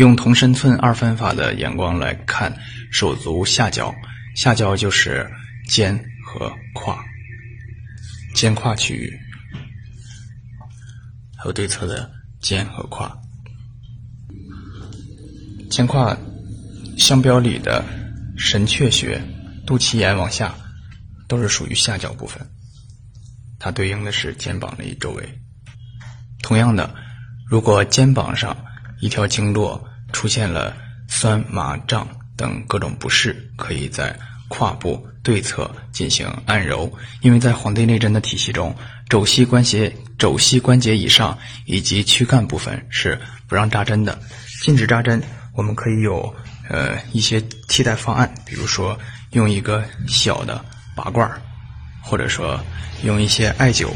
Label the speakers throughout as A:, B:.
A: 用同身寸二分法的眼光来看手足下焦，下焦就是肩和胯，肩胯区域，还有对侧的肩和胯。肩胯相标里的神阙穴、肚脐眼往下，都是属于下焦部分，它对应的是肩膀的一周围。同样的，如果肩膀上一条经络出现了酸麻胀等各种不适，可以在胯部对侧进行按揉。因为在《黄帝内针》的体系中，肘膝关节、肘膝关节以上以及躯干部分是不让扎针的，禁止扎针。我们可以有呃一些替代方案，比如说用一个小的拔罐儿，或者说用一些艾灸，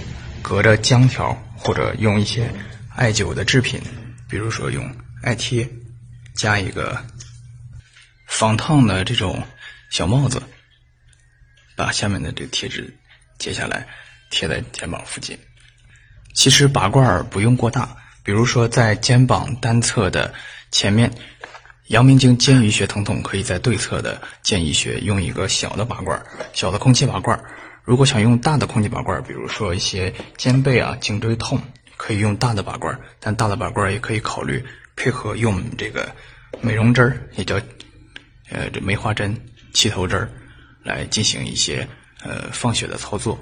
A: 隔着姜条。或者用一些艾灸的制品，比如说用艾贴，加一个防烫的这种小帽子，把下面的这个贴纸揭下来贴在肩膀附近。其实拔罐儿不用过大，比如说在肩膀单侧的前面，阳明经肩俞穴疼痛，可以在对侧的肩俞穴用一个小的拔罐儿，小的空气拔罐儿。如果想用大的空气拔罐儿，比如说一些肩背啊、颈椎痛，可以用大的拔罐儿。但大的拔罐儿也可以考虑配合用这个美容针儿，也叫呃这梅花针、气头针儿，来进行一些呃放血的操作。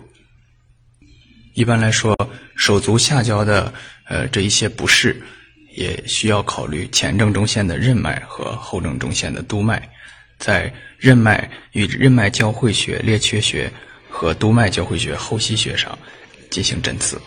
A: 一般来说，手足下焦的呃这一些不适，也需要考虑前正中线的任脉和后正中线的督脉，在任脉与任脉交汇穴、列缺穴。和督脉交汇穴、后溪穴上进行针刺。